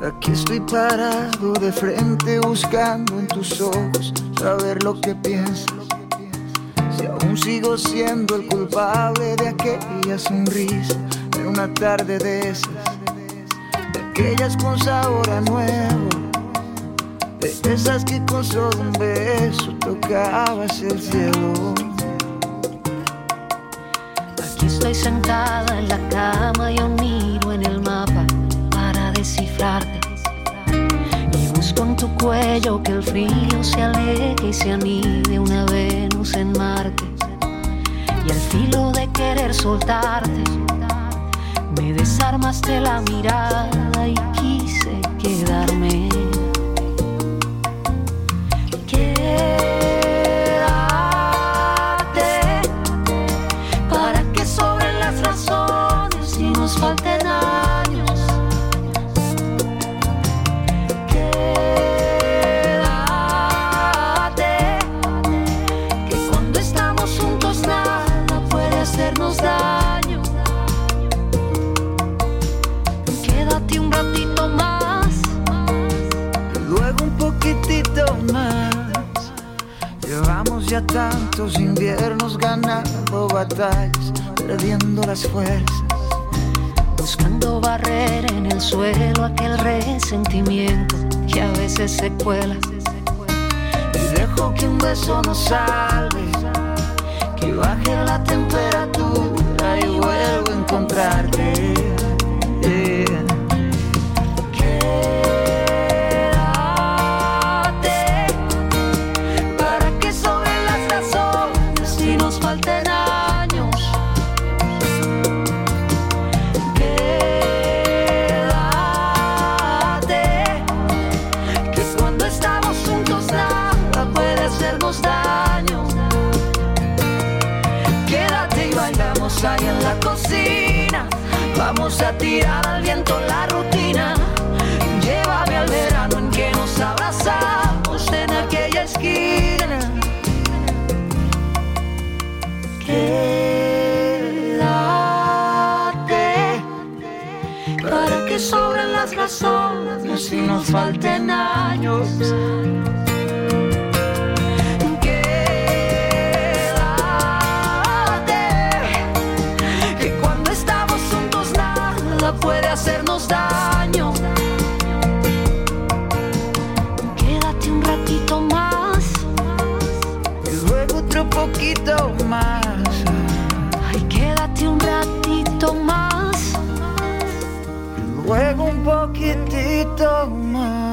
Estoy parado de frente buscando en tus ojos saber lo que piensas. Si aún sigo siendo el culpable de aquella sonrisa, de una tarde de esas, de aquellas con sabor a nuevo, de esas que con solo un beso tocabas el cielo. Aquí estoy sentada en la cama En tu cuello que el frío se aleje y se anide una Venus en Marte. Y al filo de querer soltarte, me desarmaste la mirada y quise quedarme. Quédate para que sobren las razones y nos hacernos daño. Quédate un ratito más. luego un poquitito más. Llevamos ya tantos inviernos ganando batallas, perdiendo las fuerzas. Buscando barrer en el suelo aquel resentimiento que a veces se cuela. Y dejo que un beso nos salve, que baje la falten años. Quédate que cuando estamos juntos nada puede hacernos daño. Quédate y bailamos ahí en la cocina. Vamos a tirar al viento la rutina. Las razones y nos falten años. Quédate, que cuando estamos juntos nada puede hacernos daño. Quédate un ratito más. Y luego otro poquito más. Ay, quédate un ratito más. Y luego un poquitito más.